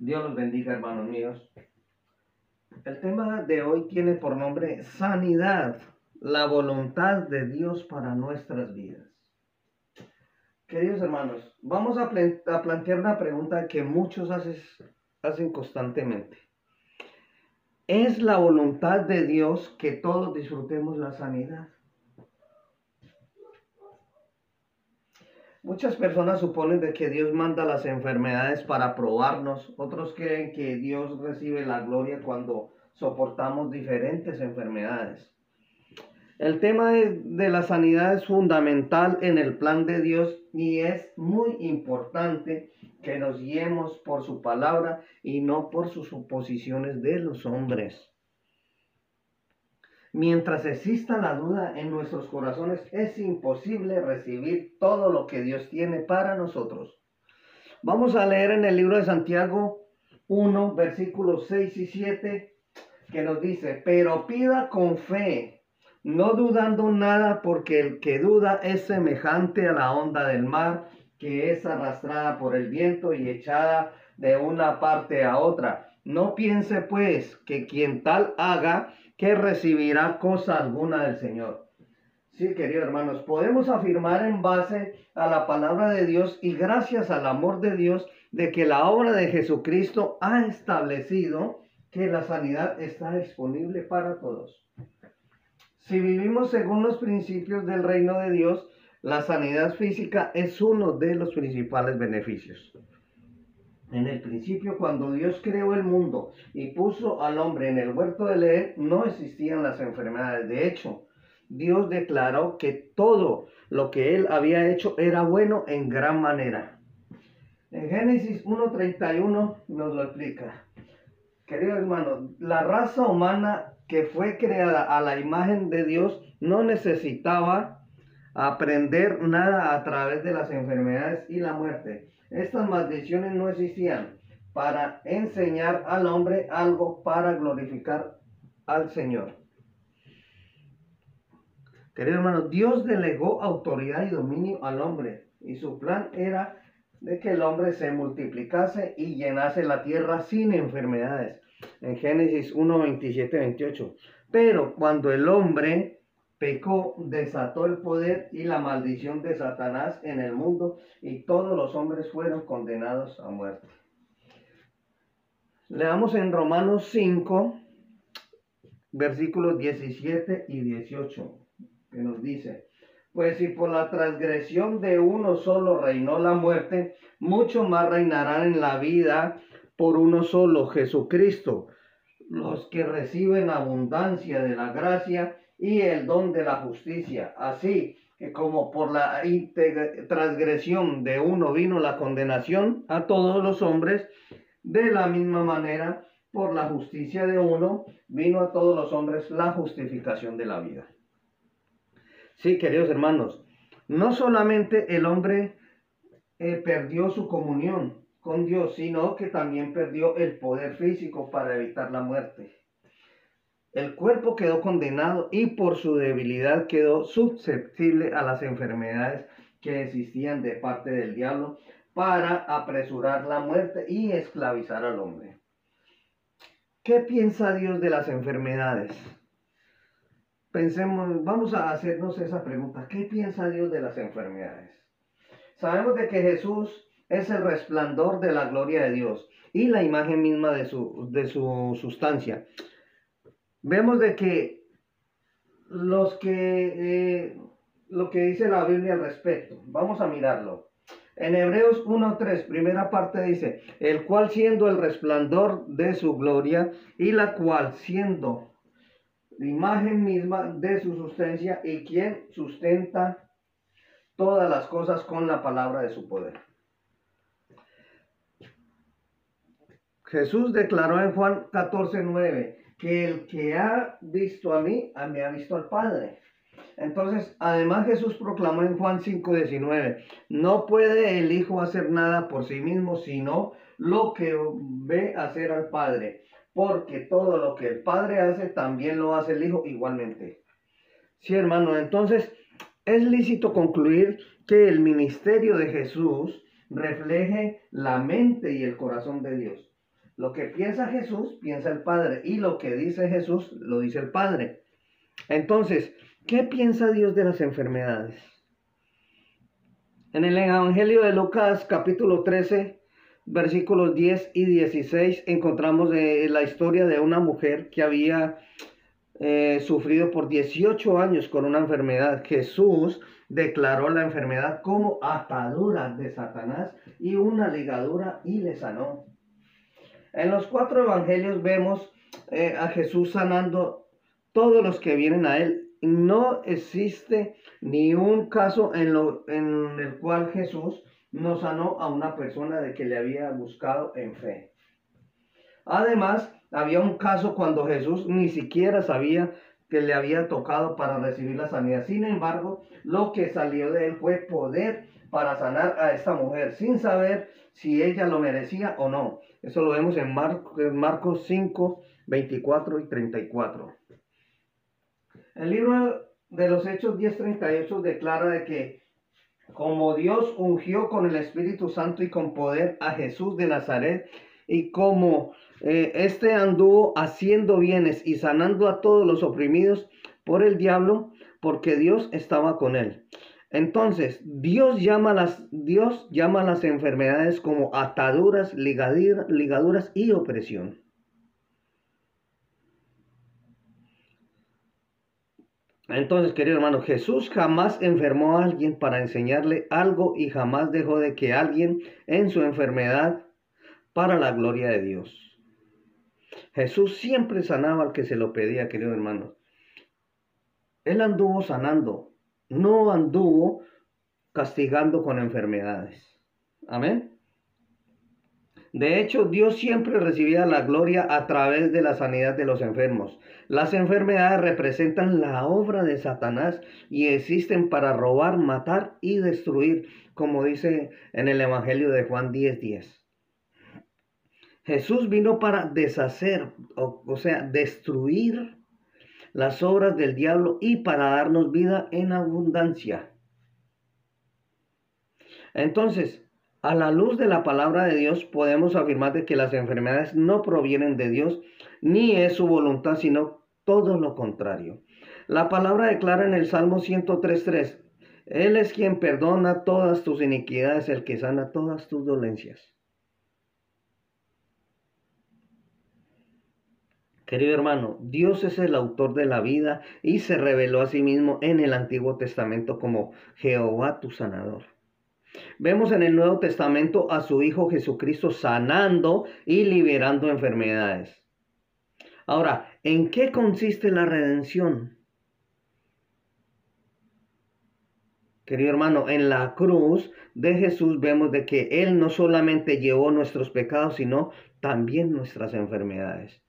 Dios los bendiga, hermanos míos. El tema de hoy tiene por nombre sanidad, la voluntad de Dios para nuestras vidas. Queridos hermanos, vamos a, plantear una pregunta que muchos hacen constantemente. ¿Es la voluntad de Dios que todos disfrutemos la sanidad? Muchas personas suponen de que Dios manda las enfermedades para probarnos. Otros creen que Dios recibe la gloria cuando soportamos diferentes enfermedades. El tema de, la sanidad es fundamental en el plan de Dios y es muy importante que nos guiemos por su palabra y no por sus suposiciones de los hombres. Mientras exista la duda en nuestros corazones, es imposible recibir todo lo que Dios tiene para nosotros. Vamos a leer en el libro de Santiago 1, versículos 6 y 7, que nos dice, pero pida con fe, no dudando nada, porque el que duda es semejante a la onda del mar, que es arrastrada por el viento y echada de una parte a otra. No piense pues que quien tal haga, que recibirá cosa alguna del Señor. Sí, queridos hermanos, podemos afirmar en base a la palabra de Dios y gracias al amor de Dios de que la obra de Jesucristo ha establecido que la sanidad está disponible para todos. Si vivimos según los principios del reino de Dios, la sanidad física es uno de los principales beneficios. En el principio, cuando Dios creó el mundo y puso al hombre en el huerto de Edén, no existían las enfermedades. De hecho, Dios declaró que todo lo que él había hecho era bueno en gran manera. En Génesis 1.31 nos lo explica. Querido hermano, la raza humana que fue creada a la imagen de Dios no necesitaba aprender nada a través de las enfermedades y la muerte estas maldiciones no existían para enseñar al hombre algo para glorificar al Señor. Querido hermano, Dios delegó autoridad y dominio al hombre y su plan era de que el hombre se multiplicase y llenase la tierra sin enfermedades. En Génesis 1, 27, 28. Pero cuando el hombre pecó, desató el poder y la maldición de Satanás en el mundo y todos los hombres fueron condenados a muerte. Leamos en Romanos 5, versículos 17 y 18, que nos dice, pues si por la transgresión de uno solo reinó la muerte, mucho más reinarán en la vida por uno solo, Jesucristo, los que reciben abundancia de la gracia y el don de la justicia. Así que como por la transgresión de uno vino la condenación a todos los hombres, de la misma manera por la justicia de uno vino a todos los hombres la justificación de la vida. Sí, queridos hermanos, no solamente el hombre eh, perdió su comunión con Dios, sino que también perdió el poder físico para evitar la muerte. El cuerpo quedó condenado y por su debilidad quedó susceptible a las enfermedades que existían de parte del diablo para apresurar la muerte y esclavizar al hombre. ¿Qué piensa Dios de las enfermedades? Pensemos, vamos a hacernos esa pregunta. ¿Qué piensa Dios de las enfermedades? Sabemos de que Jesús es el resplandor de la gloria de Dios y la imagen misma de su, de su sustancia vemos de que los que eh, lo que dice la Biblia al respecto, vamos a mirarlo. En Hebreos 1.3, primera parte dice, el cual siendo el resplandor de su gloria y la cual siendo la imagen misma de su sustancia y quien sustenta todas las cosas con la palabra de su poder. Jesús declaró en Juan 14.9, que el que ha visto a mí, a ha visto al Padre. Entonces, además Jesús proclamó en Juan 5:19, no puede el Hijo hacer nada por sí mismo, sino lo que ve hacer al Padre, porque todo lo que el Padre hace, también lo hace el Hijo igualmente. Sí, hermano, entonces es lícito concluir que el ministerio de Jesús refleje la mente y el corazón de Dios. Lo que piensa Jesús, piensa el Padre. Y lo que dice Jesús, lo dice el Padre. Entonces, ¿qué piensa Dios de las enfermedades? En el Evangelio de Lucas capítulo 13, versículos 10 y 16, encontramos eh, la historia de una mujer que había eh, sufrido por 18 años con una enfermedad. Jesús declaró la enfermedad como atadura de Satanás y una ligadura y le sanó. En los cuatro evangelios vemos eh, a Jesús sanando todos los que vienen a él. No existe ni un caso en, lo, en el cual Jesús no sanó a una persona de que le había buscado en fe. Además, había un caso cuando Jesús ni siquiera sabía que le había tocado para recibir la sanidad. Sin embargo, lo que salió de él fue poder para sanar a esta mujer sin saber si ella lo merecía o no. Eso lo vemos en, Marcos 5, 24 y 34. El libro de los Hechos 10:38 declara de que como Dios ungió con el Espíritu Santo y con poder a Jesús de Nazaret, y como eh, este anduvo haciendo bienes y sanando a todos los oprimidos por el diablo, porque Dios estaba con él. Entonces, Dios llama las, Dios llama las enfermedades como ataduras, ligaduras y opresión. Entonces, querido hermano, Jesús jamás enfermó a alguien para enseñarle algo y jamás dejó de que alguien en su enfermedad para la gloria de Dios. Jesús siempre sanaba al que se lo pedía, querido hermano. Él anduvo sanando, no anduvo castigando con enfermedades. Amén. De hecho, Dios siempre recibía la gloria a través de la sanidad de los enfermos. Las enfermedades representan la obra de Satanás y existen para robar, matar y destruir, como dice en el Evangelio de Juan 10:10. Jesús vino para deshacer, o, sea, destruir las obras del diablo y para darnos vida en abundancia. Entonces, a la luz de la palabra de Dios podemos afirmar que las enfermedades no provienen de Dios ni es su voluntad, sino todo lo contrario. La palabra declara en el Salmo 103.3, Él es quien perdona todas tus iniquidades, el que sana todas tus dolencias. Querido hermano, Dios es el autor de la vida y se reveló a sí mismo en el Antiguo Testamento como Jehová tu sanador. Vemos en el Nuevo Testamento a su Hijo Jesucristo sanando y liberando enfermedades. Ahora, ¿en qué consiste la redención? Querido hermano, en la cruz de Jesús vemos de que Él no solamente llevó nuestros pecados, sino también nuestras enfermedades.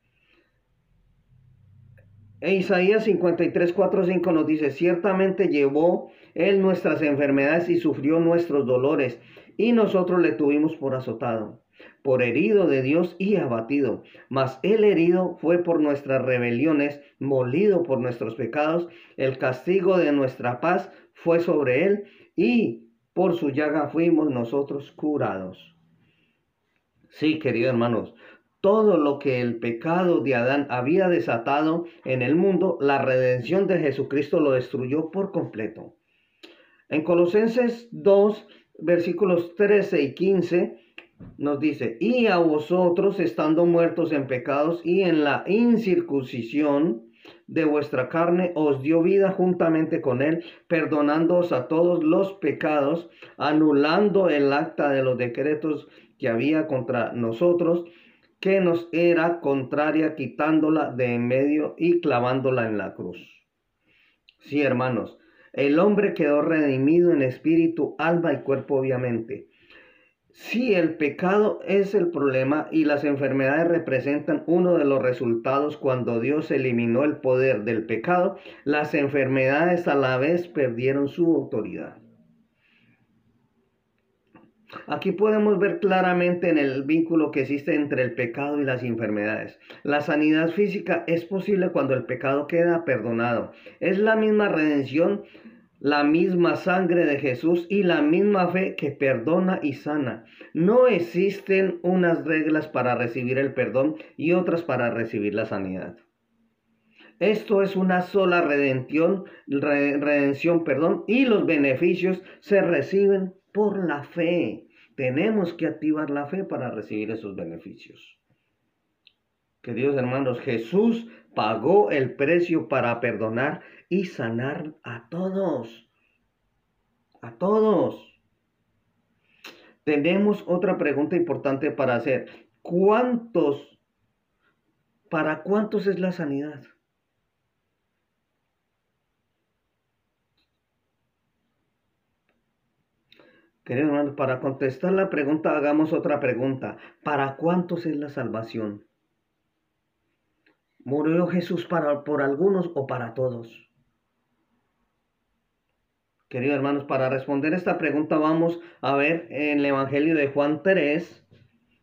En Isaías 53, 4, 5 nos dice, ciertamente llevó él nuestras enfermedades y sufrió nuestros dolores, y nosotros le tuvimos por azotado, por herido de Dios y abatido. Mas el herido fue por nuestras rebeliones, molido por nuestros pecados, el castigo de nuestra paz fue sobre él, y por su llaga fuimos nosotros curados. Sí, queridos hermanos, todo lo que el pecado de Adán había desatado en el mundo, la redención de Jesucristo lo destruyó por completo. En Colosenses 2, versículos 13 y 15, nos dice, y a vosotros estando muertos en pecados y en la incircuncisión de vuestra carne, os dio vida juntamente con él, perdonándoos a todos los pecados, anulando el acta de los decretos que había contra nosotros que nos era contraria quitándola de en medio y clavándola en la cruz. Sí, hermanos, el hombre quedó redimido en espíritu, alma y cuerpo, obviamente. Sí, el pecado es el problema y las enfermedades representan uno de los resultados cuando Dios eliminó el poder del pecado, las enfermedades a la vez perdieron su autoridad. Aquí podemos ver claramente en el vínculo que existe entre el pecado y las enfermedades. La sanidad física es posible cuando el pecado queda perdonado. Es la misma redención la misma sangre de Jesús y la misma fe que perdona y sana. No existen unas reglas para recibir el perdón y otras para recibir la sanidad. Esto es una sola redención, redención, perdón, y los beneficios se reciben por la fe. Tenemos que activar la fe para recibir esos beneficios. Queridos hermanos, Jesús pagó el precio para perdonar y sanar a todos. A todos. Tenemos otra pregunta importante para hacer. ¿Cuántos, para cuántos es la sanidad? Queridos hermanos, para contestar la pregunta, hagamos otra pregunta. ¿Para cuántos es la salvación? ¿Murió Jesús para, por algunos o para todos? Queridos hermanos, para responder esta pregunta vamos a ver en el Evangelio de Juan 3,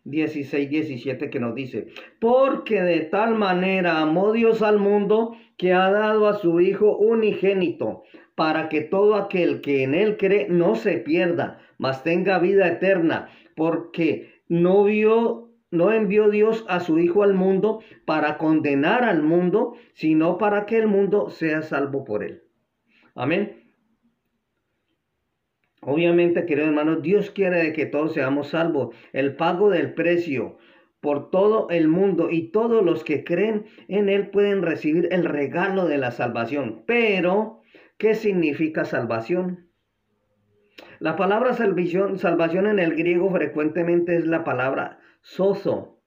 16, 17 que nos dice, porque de tal manera amó Dios al mundo que ha dado a su Hijo unigénito, para que todo aquel que en él cree no se pierda, mas tenga vida eterna, porque no vio no envió Dios a su Hijo al mundo para condenar al mundo, sino para que el mundo sea salvo por él. Amén. Obviamente, queridos hermanos, Dios quiere que todos seamos salvos. El pago del precio por todo el mundo y todos los que creen en Él pueden recibir el regalo de la salvación. Pero, ¿qué significa salvación? La palabra salvación, salvación en el griego frecuentemente es la palabra soso,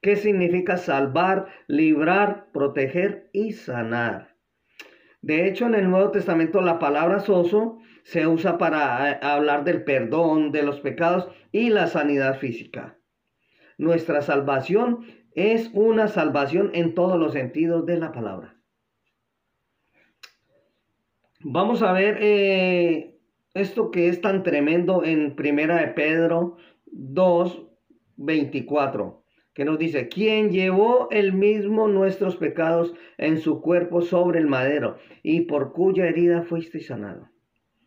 que significa salvar, librar, proteger y sanar. De hecho, en el Nuevo Testamento la palabra soso se usa para eh, hablar del perdón de los pecados y la sanidad física. Nuestra salvación es una salvación en todos los sentidos de la palabra. Vamos a ver eh, esto que es tan tremendo en Primera de Pedro 2, 24 que nos dice, quien llevó el mismo nuestros pecados en su cuerpo sobre el madero y por cuya herida fuiste sanado.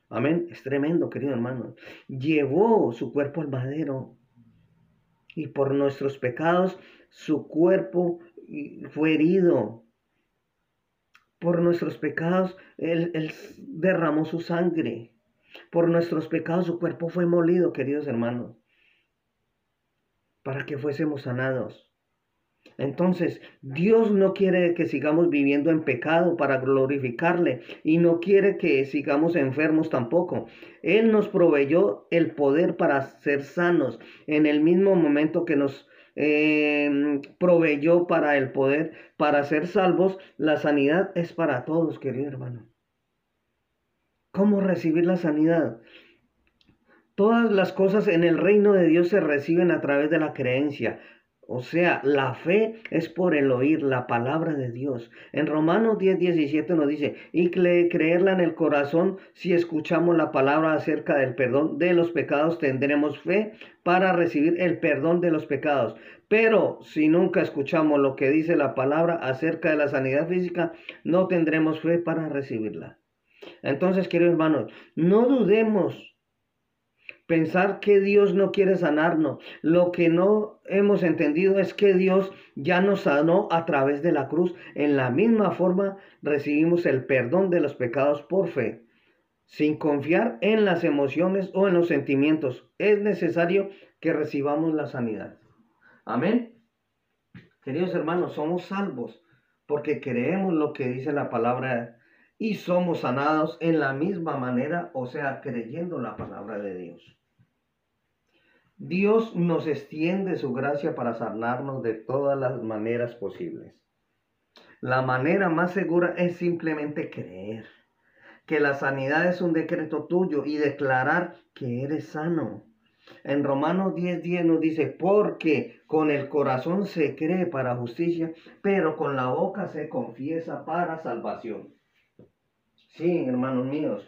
Amén. Es tremendo, querido hermano. Llevó su cuerpo al madero y por nuestros pecados su cuerpo fue herido. Por nuestros pecados él, él derramó su sangre. Por nuestros pecados su cuerpo fue molido, queridos hermanos, para que fuésemos sanados. Entonces, Dios no quiere que sigamos viviendo en pecado para glorificarle y no quiere que sigamos enfermos tampoco. Él nos proveyó el poder para ser sanos en el mismo momento que nos eh, proveyó para el poder para ser salvos. La sanidad es para todos, querido hermano. ¿Cómo recibir la sanidad? Todas las cosas en el reino de Dios se reciben a través de la creencia. O sea, la fe es por el oír la palabra de Dios. En Romanos 10, 17 nos dice, y creerla en el corazón, si escuchamos la palabra acerca del perdón de los pecados, tendremos fe para recibir el perdón de los pecados. Pero si nunca escuchamos lo que dice la palabra acerca de la sanidad física, no tendremos fe para recibirla. Entonces, queridos hermanos, no dudemos pensar que Dios no quiere sanarnos. Lo que no hemos entendido es que Dios ya nos sanó a través de la cruz. En la misma forma recibimos el perdón de los pecados por fe, sin confiar en las emociones o en los sentimientos. Es necesario que recibamos la sanidad. Amén. Queridos hermanos, somos salvos porque creemos lo que dice la palabra y somos sanados en la misma manera, o sea, creyendo la palabra de Dios. Dios nos extiende su gracia para sanarnos de todas las maneras posibles. La manera más segura es simplemente creer que la sanidad es un decreto tuyo y declarar que eres sano. En Romanos 10:10 10 nos dice, porque con el corazón se cree para justicia, pero con la boca se confiesa para salvación. Sí, hermanos míos,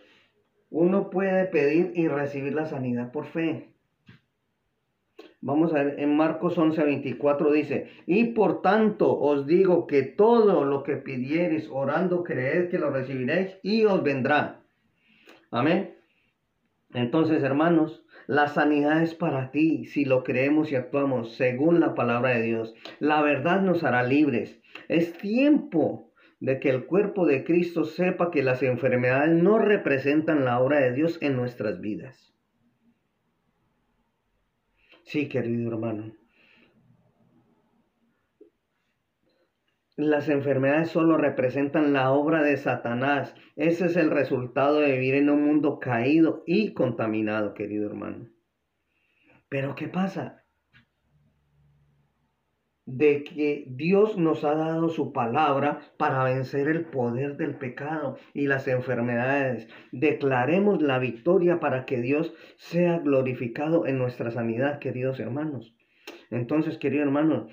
uno puede pedir y recibir la sanidad por fe. Vamos a ver, en Marcos 11, 24 dice, y por tanto os digo que todo lo que pidiereis orando, creed que lo recibiréis y os vendrá. Amén. Entonces, hermanos, la sanidad es para ti si lo creemos y actuamos según la palabra de Dios. La verdad nos hará libres. Es tiempo de que el cuerpo de Cristo sepa que las enfermedades no representan la obra de Dios en nuestras vidas. Sí, querido hermano. Las enfermedades solo representan la obra de Satanás. Ese es el resultado de vivir en un mundo caído y contaminado, querido hermano. Pero ¿qué pasa? De que Dios nos ha dado su palabra para vencer el poder del pecado y las enfermedades. Declaremos la victoria para que Dios sea glorificado en nuestra sanidad, queridos hermanos. Entonces, querido hermano,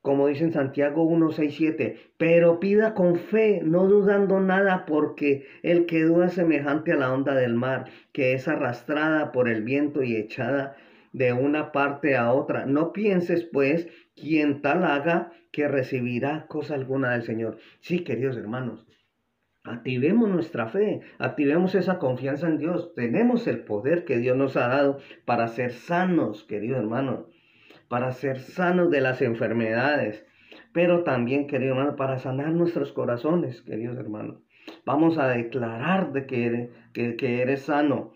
como dice en Santiago 1, 6, 7, pero pida con fe, no dudando nada, porque el que duda es semejante a la onda del mar, que es arrastrada por el viento y echada de una parte a otra. No pienses, pues, quien tal haga, que recibirá cosa alguna del Señor. Sí, queridos hermanos, Activemos nuestra fe, activemos esa confianza en Dios. Tenemos el poder que Dios nos ha dado para ser sanos, queridos hermanos para ser sanos de las enfermedades, pero también, querido hermano, para sanar nuestros corazones, queridos hermanos. Vamos a declarar de que eres, que, eres sano.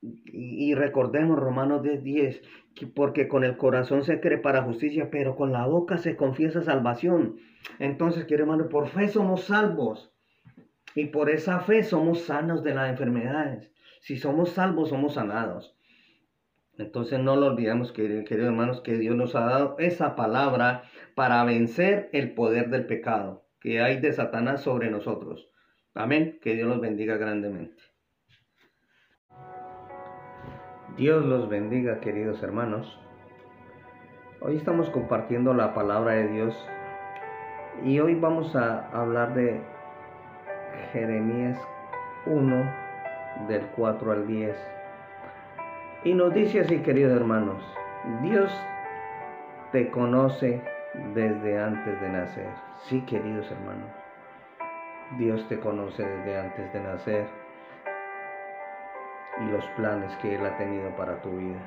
Y, recordemos Romanos 10:10, 10, porque con el corazón se cree para justicia, pero con la boca se confiesa salvación. Entonces, querido hermano, por fe somos salvos. Y por esa fe somos sanos de las enfermedades. Si somos salvos, somos sanados. Entonces no lo olvidemos, queridos hermanos, que Dios nos ha dado esa palabra para vencer el poder del pecado que hay de Satanás sobre nosotros. Amén. Que Dios los bendiga grandemente. Dios los bendiga, queridos hermanos. Hoy estamos compartiendo la palabra de Dios y hoy vamos a hablar de Jeremías 1 del 4 al 10. Y nos dice así, queridos hermanos, Dios te conoce desde antes de nacer. Sí, queridos hermanos, Dios te conoce desde antes de nacer y los planes que Él ha tenido para tu vida.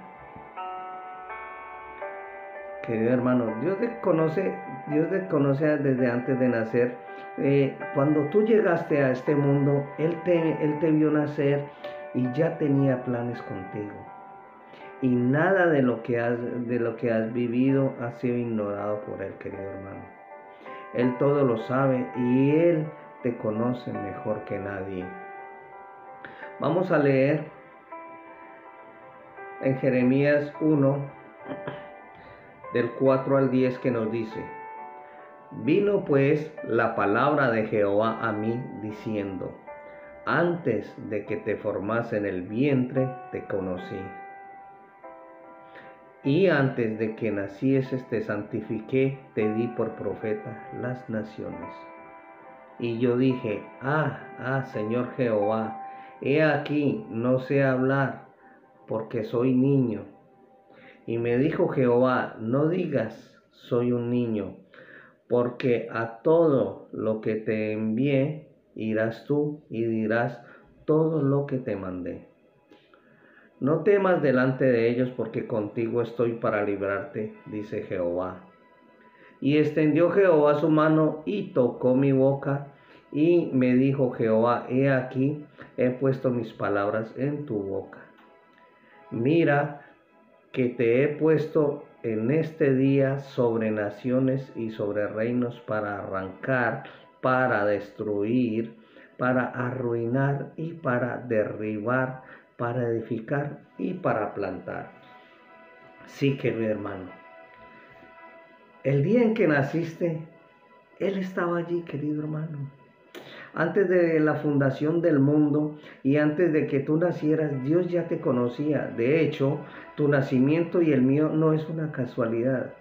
Querido hermano, Dios te conoce, Dios te conoce desde antes de nacer. Eh, cuando tú llegaste a este mundo, Él te, Él te vio nacer y ya tenía planes contigo y nada de lo que has, de lo que has vivido ha sido ignorado por Él, querido hermano. Él todo lo sabe y Él te conoce mejor que nadie. Vamos a leer en Jeremías 1, del 4 al 10, que nos dice, Vino pues la palabra de Jehová a mí diciendo, antes de que te formase en el vientre, te conocí y antes de que nacieses te santifiqué, te di por profeta las naciones. Y yo dije, ah, ah, Señor Jehová, he aquí, no sé hablar, porque soy niño. Y me dijo Jehová, no digas, soy un niño, porque a todo lo que te envié irás tú y dirás todo lo que te mandé. No temas delante de ellos, porque contigo estoy para librarte, dice Jehová. Y extendió Jehová su mano y tocó mi boca, y me dijo Jehová, he aquí, he puesto mis palabras en tu boca. Mira que te he puesto en este día sobre naciones y sobre reinos para arrancar, para destruir, para arruinar y para derribar para edificar y para plantar. Sí, querido hermano. El día en que naciste, Él estaba allí, querido hermano. Antes de la fundación del mundo y antes de que tú nacieras, Dios ya te conocía. De hecho, tu nacimiento y el mío no es una casualidad.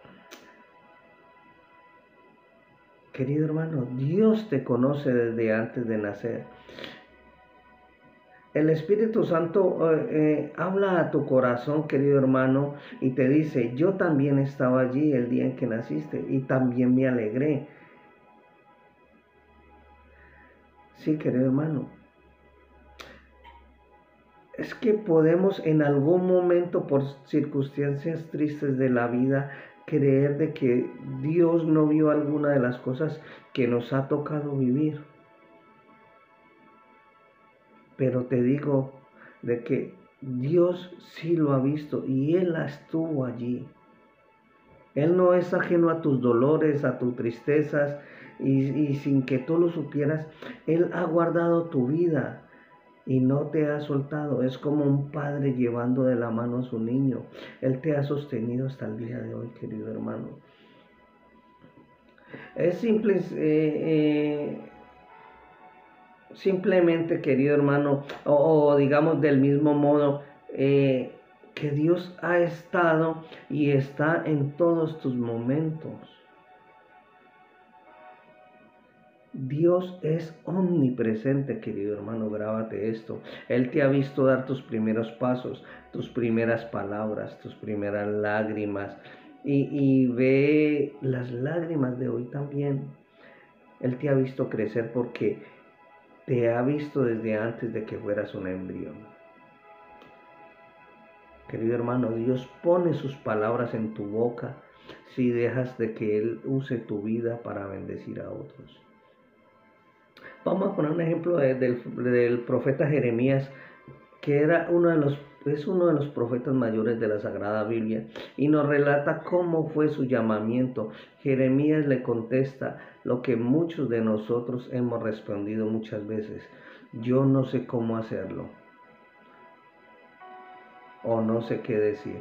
Querido hermano, Dios te conoce desde antes de nacer. El Espíritu Santo eh, eh, habla a tu corazón, querido hermano, y te dice, yo también estaba allí el día en que naciste y también me alegré. Sí, querido hermano. es que podemos en algún momento por circunstancias tristes de la vida creer de que Dios no vio alguna de las cosas que nos ha tocado vivir. Pero te digo de que Dios sí lo ha visto y Él estuvo allí. Él no es ajeno a tus dolores, a tus tristezas y, sin que tú lo supieras, Él ha guardado tu vida y no te ha soltado. Es como un padre llevando de la mano a su niño. Él te ha sostenido hasta el día de hoy, querido hermano. Es simple, eh, eh, simplemente, querido hermano, o, digamos del mismo modo, eh, que Dios ha estado y está en todos tus momentos. Dios es omnipresente, querido hermano, grábate esto. Él te ha visto dar tus primeros pasos, tus primeras palabras, tus primeras lágrimas. Y, ve las lágrimas de hoy también. Él te ha visto crecer porque te ha visto desde antes de que fueras un embrión. Querido hermano, Dios pone sus palabras en tu boca si dejas de que Él use tu vida para bendecir a otros. Vamos a poner un ejemplo del, profeta Jeremías, que era uno de los, es uno de los profetas mayores de la Sagrada Biblia, y nos relata cómo fue su llamamiento. Jeremías le contesta lo que muchos de nosotros hemos respondido muchas veces. Yo no sé cómo hacerlo. O no sé qué decir.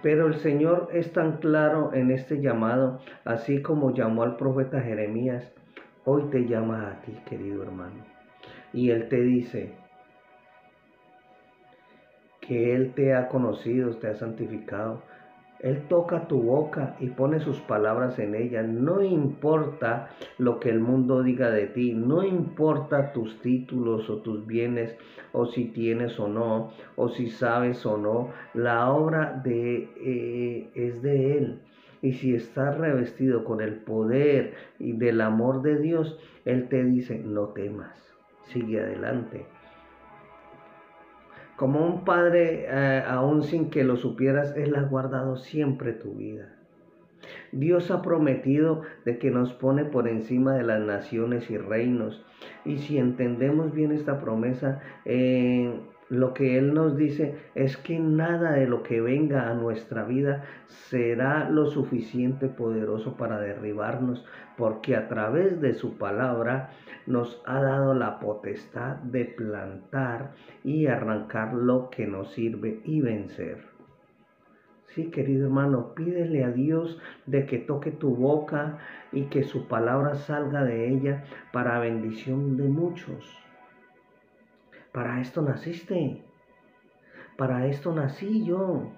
Pero el Señor es tan claro en este llamado, así como llamó al profeta Jeremías hoy te llama a ti, querido hermano. Y Él te dice que Él te ha conocido, te ha santificado. Él toca tu boca y pone sus palabras en ella. No importa lo que el mundo diga de ti, no importa tus títulos o tus bienes, o si tienes o no, o si sabes o no, la obra de, eh, es de Él. Y si estás revestido con el poder y del amor de Dios, Él te dice, no temas, sigue adelante. Como un padre, eh, aún sin que lo supieras, Él ha guardado siempre tu vida. Dios ha prometido de que nos pone por encima de las naciones y reinos. Y si entendemos bien esta promesa, eh, lo que Él nos dice es que nada de lo que venga a nuestra vida será lo suficiente poderoso para derribarnos, porque a través de su palabra nos ha dado la potestad de plantar y arrancar lo que nos sirve y vencer. Sí, querido hermano, pídele a Dios de que toque tu boca y que su palabra salga de ella para bendición de muchos. Para esto naciste. Para esto nací yo.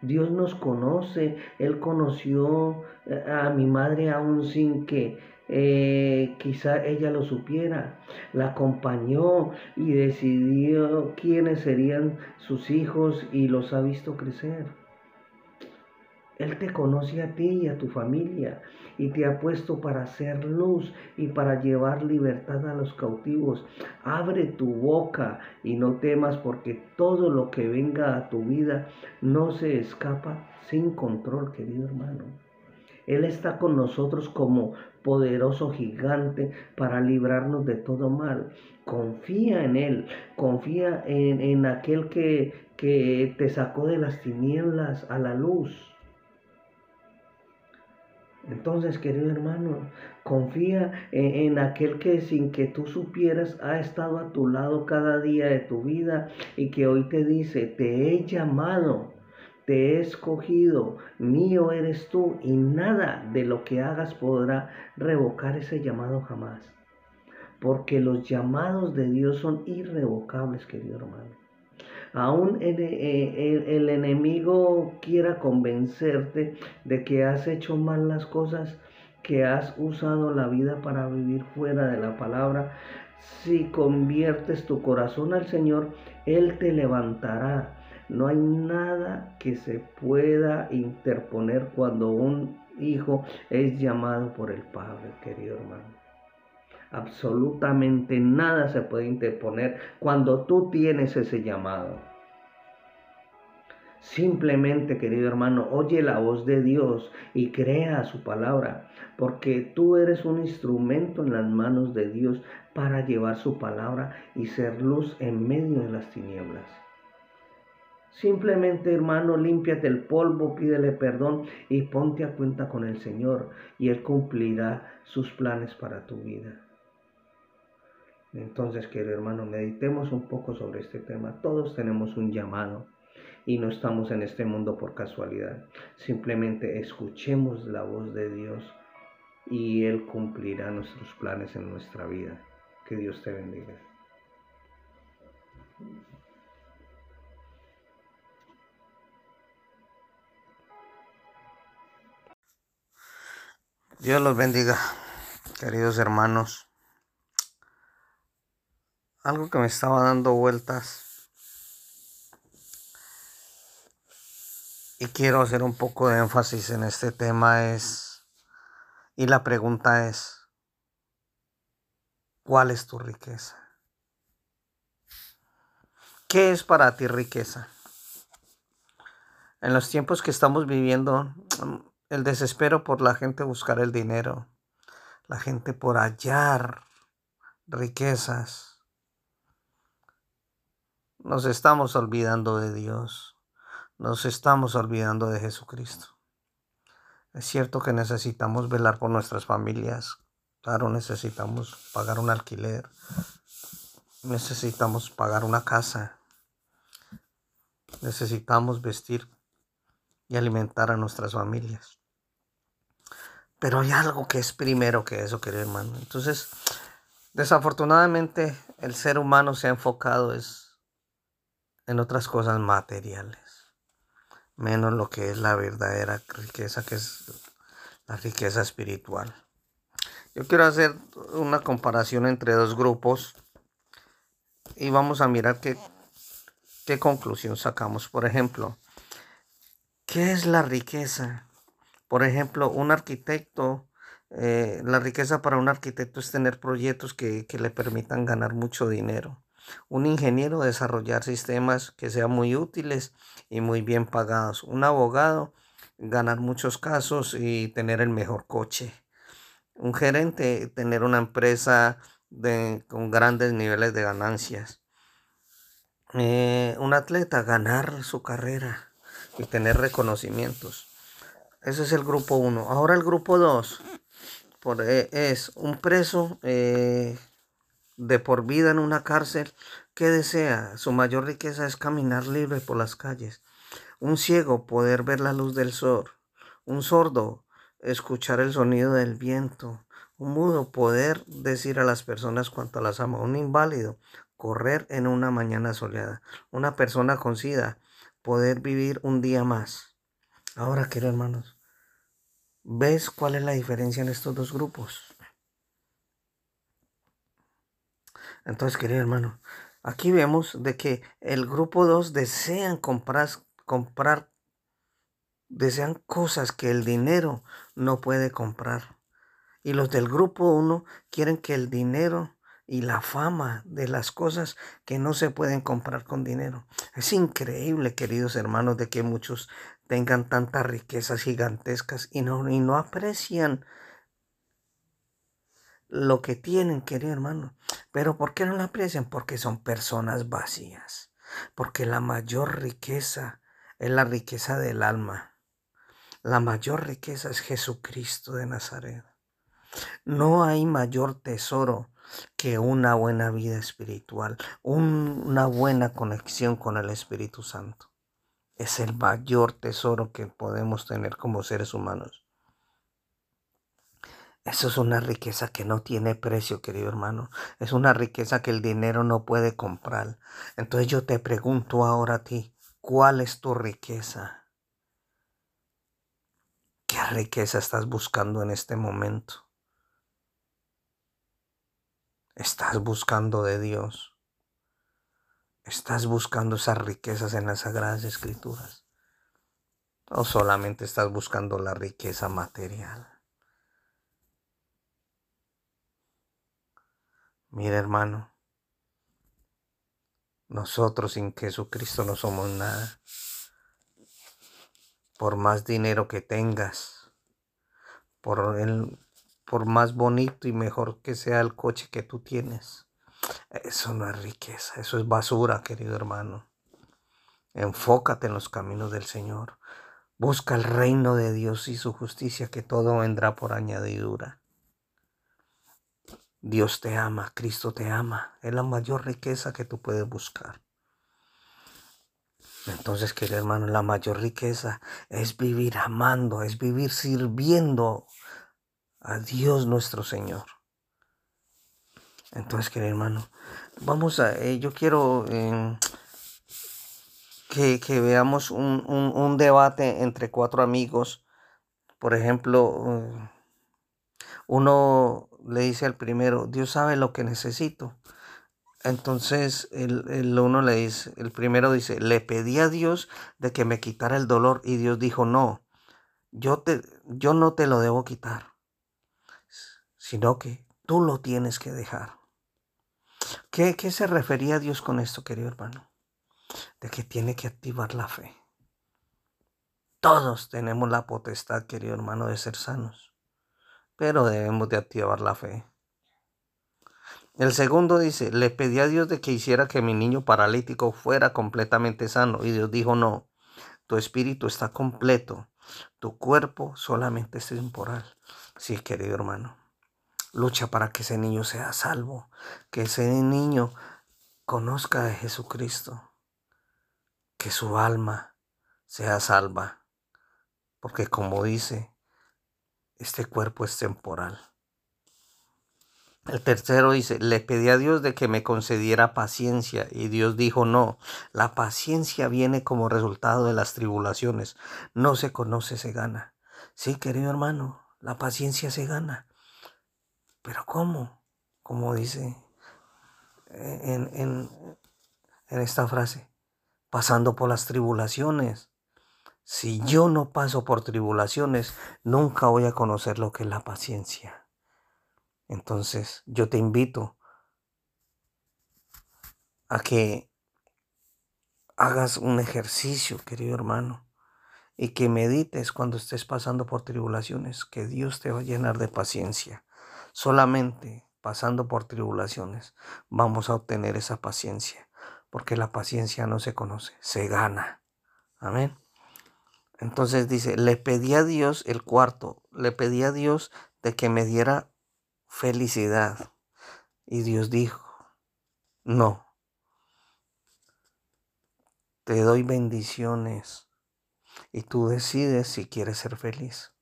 Dios nos conoce. Él conoció eh, a mi madre aún sin que eh, quizá ella lo supiera. La acompañó y decidió quiénes serían sus hijos y los ha visto crecer. Él te conoce a ti y a tu familia y te ha puesto para hacer luz y para llevar libertad a los cautivos. Abre tu boca y no temas porque todo lo que venga a tu vida no se escapa sin control, querido hermano. Él está con nosotros como poderoso gigante para librarnos de todo mal. Confía en Él, confía en, aquel que, que te sacó de las tinieblas a la luz entonces, querido hermano, confía en, aquel que sin que tú supieras ha estado a tu lado cada día de tu vida y que hoy te dice, te he llamado, te he escogido, mío eres tú y nada de lo que hagas podrá revocar ese llamado jamás. Porque los llamados de Dios son irrevocables, querido hermano aún eh, el, enemigo quiera convencerte de que has hecho mal las cosas, que has usado la vida para vivir fuera de la palabra, si conviertes tu corazón al Señor, Él te levantará. No hay nada que se pueda interponer cuando un hijo es llamado por el Padre, querido hermano. Absolutamente nada se puede interponer cuando tú tienes ese llamado. Simplemente, querido hermano, oye la voz de Dios y crea su palabra, porque tú eres un instrumento en las manos de Dios para llevar su palabra y ser luz en medio de las tinieblas. Simplemente, hermano, límpiate el polvo, pídele perdón y ponte a cuenta con el Señor y Él cumplirá sus planes para tu vida. Entonces, querido hermano, meditemos un poco sobre este tema. Todos tenemos un llamado y no estamos en este mundo por casualidad. Simplemente escuchemos la voz de Dios y Él cumplirá nuestros planes en nuestra vida. Que Dios te bendiga. Dios los bendiga, queridos hermanos. Algo que me estaba dando vueltas y quiero hacer un poco de énfasis en este tema es, y la pregunta es, ¿cuál es tu riqueza? ¿Qué es para ti riqueza? En los tiempos que estamos viviendo, el desespero por la gente buscar el dinero, la gente por hallar riquezas. Nos estamos olvidando de Dios, nos estamos olvidando de Jesucristo. Es cierto que necesitamos velar por nuestras familias, claro, necesitamos pagar un alquiler, necesitamos pagar una casa, necesitamos vestir y alimentar a nuestras familias. Pero hay algo que es primero que eso, querido hermano. Entonces, desafortunadamente, el ser humano se ha enfocado es en otras cosas materiales, menos lo que es la verdadera riqueza, que es la riqueza espiritual. Yo quiero hacer una comparación entre dos grupos y vamos a mirar qué, qué conclusión sacamos. Por ejemplo, ¿qué es la riqueza? Por ejemplo, un arquitecto, eh, la riqueza para un arquitecto es tener proyectos que, le permitan ganar mucho dinero. Un ingeniero desarrollar sistemas que sean muy útiles y muy bien pagados. Un abogado ganar muchos casos y tener el mejor coche. Un gerente tener una empresa con grandes niveles de ganancias. Eh, un atleta ganar su carrera y tener reconocimientos. Ese es el grupo 1. Ahora el grupo 2 eh, es un preso eh, de por vida en una cárcel que desea. Su mayor riqueza es caminar libre por las calles. Un ciego poder ver la luz del sol. Un sordo escuchar el sonido del viento. Un mudo poder decir a las personas cuánto las ama. Un inválido correr en una mañana soleada. Una persona con sida poder vivir un día más. Ahora, quiero hermanos, ¿Ves cuál es la diferencia en estos dos grupos? Entonces, querido hermano, aquí vemos de que el grupo 2 desean comprar, comprar, desean cosas que el dinero no puede comprar. Y los del grupo 1 quieren que el dinero y la fama de las cosas que no se pueden comprar con dinero. Es increíble, queridos hermanos, de que muchos tengan tantas riquezas gigantescas y no, y no aprecian lo que tienen, querido hermano. Pero ¿por qué no lo aprecian? Porque son personas vacías. Porque la mayor riqueza es la riqueza del alma. La mayor riqueza es Jesucristo de Nazaret. No hay mayor tesoro que una buena vida espiritual, una buena conexión con el Espíritu Santo. Es el mayor tesoro que podemos tener como seres humanos. Eso es una riqueza que no tiene precio, querido hermano. Es una riqueza que el dinero no puede comprar. Entonces yo te pregunto ahora a ti, ¿cuál es tu riqueza? ¿Qué riqueza estás buscando en este momento? Estás buscando de Dios. Estás buscando esas riquezas en las sagradas escrituras. O solamente estás buscando la riqueza material. Mira hermano, nosotros sin Jesucristo no somos nada. Por más dinero que tengas, por, el, por más bonito y mejor que sea el coche que tú tienes, eso no es riqueza, eso es basura, querido hermano. Enfócate en los caminos del Señor. Busca el reino de Dios y su justicia, que todo vendrá por añadidura. Dios te ama, Cristo te ama. Es la mayor riqueza que tú puedes buscar. Entonces, querido hermano, la mayor riqueza es vivir amando, es vivir sirviendo a Dios nuestro Señor. Entonces, querido hermano, vamos a, eh, yo quiero eh, que, veamos un, un, debate entre cuatro amigos. Por ejemplo, eh, uno le dice al primero, Dios sabe lo que necesito. Entonces el, uno le dice, el primero dice, le pedí a Dios de que me quitara el dolor y Dios dijo, no, yo, te, yo no te lo debo quitar, sino que tú lo tienes que dejar. ¿Qué, ¿Qué se refería Dios con esto, querido hermano? De que tiene que activar la fe. Todos tenemos la potestad, querido hermano, de ser sanos pero debemos de activar la fe. El segundo dice, le pedí a Dios de que hiciera que mi niño paralítico fuera completamente sano. Y Dios dijo, no, tu espíritu está completo, tu cuerpo solamente es temporal. Sí, querido hermano, lucha para que ese niño sea salvo, que ese niño conozca de Jesucristo, que su alma sea salva. Porque como dice este cuerpo es temporal. El tercero dice, le pedí a Dios de que me concediera paciencia y Dios dijo, no, la paciencia viene como resultado de las tribulaciones, no se conoce, se gana. Sí, querido hermano, la paciencia se gana. Pero ¿cómo? Como dice en, en, en esta frase, pasando por las tribulaciones. Si yo no paso por tribulaciones, nunca voy a conocer lo que es la paciencia. Entonces, yo te invito a que hagas un ejercicio, querido hermano, y que medites cuando estés pasando por tribulaciones, que Dios te va a llenar de paciencia. Solamente pasando por tribulaciones vamos a obtener esa paciencia, porque la paciencia no se conoce, se gana. Amén. Entonces dice, le pedí a Dios el cuarto, le pedí a Dios de que me diera felicidad. Y Dios dijo, no, te doy bendiciones y tú decides si quieres ser feliz.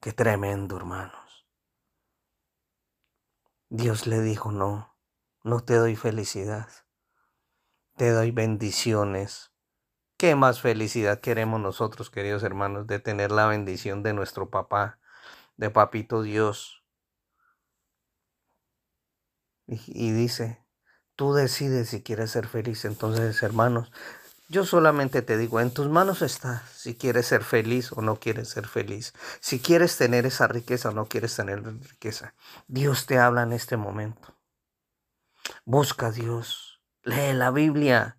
Qué tremendo, hermanos. Dios le dijo, no, no te doy felicidad, te doy bendiciones ¿Qué más felicidad queremos nosotros, queridos hermanos, de tener la bendición de nuestro papá, de papito Dios? Y, dice, tú decides si quieres ser feliz. Entonces, hermanos, yo solamente te digo, en tus manos está si quieres ser feliz o no quieres ser feliz. Si quieres tener esa riqueza o no quieres tener riqueza. Dios te habla en este momento. Busca a Dios. Lee la Biblia.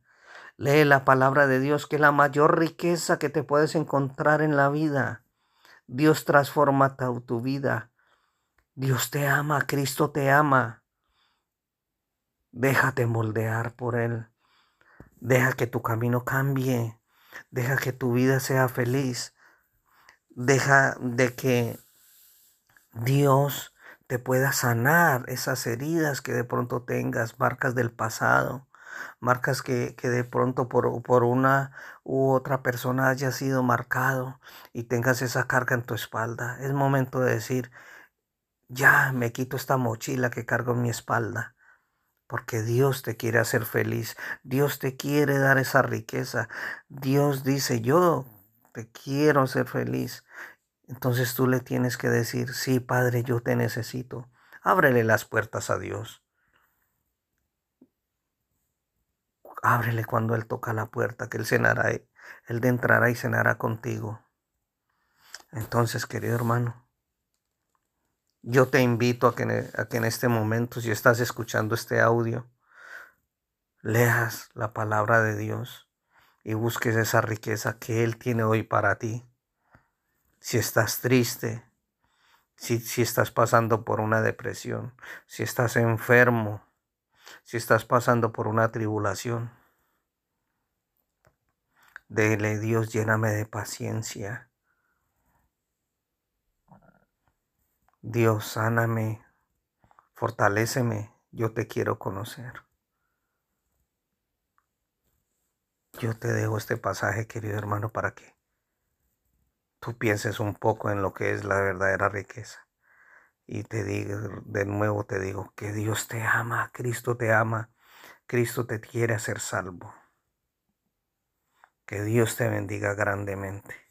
Lee la palabra de Dios, que es la mayor riqueza que te puedes encontrar en la vida. Dios transforma tu, vida. Dios te ama, Cristo te ama. Déjate moldear por Él. Deja que tu camino cambie. Deja que tu vida sea feliz. Deja de que Dios te pueda sanar esas heridas que de pronto tengas, marcas del pasado marcas que, de pronto por, por, una u otra persona haya sido marcado y tengas esa carga en tu espalda. Es momento de decir, ya me quito esta mochila que cargo en mi espalda. Porque Dios te quiere hacer feliz. Dios te quiere dar esa riqueza. Dios dice, yo te quiero hacer feliz. Entonces tú le tienes que decir, sí, Padre, yo te necesito. Ábrele las puertas a Dios. Ábrele cuando Él toca la puerta, que Él cenará, Él entrará y cenará contigo. Entonces, querido hermano, Yo te invito a que, a que en este momento, si estás escuchando este audio, leas la palabra de Dios y busques esa riqueza que Él tiene hoy para ti. Si estás triste, si, si estás pasando por una depresión, si estás enfermo, si estás pasando por una tribulación, dele Dios, lléname de paciencia. Dios, sáname, fortaléceme, yo te quiero conocer. Yo te dejo este pasaje, querido hermano, para que tú pienses un poco en lo que es la verdadera riqueza. Y te digo, de nuevo te digo, que Dios te ama, Cristo te ama, Cristo te quiere hacer salvo. Que Dios te bendiga grandemente.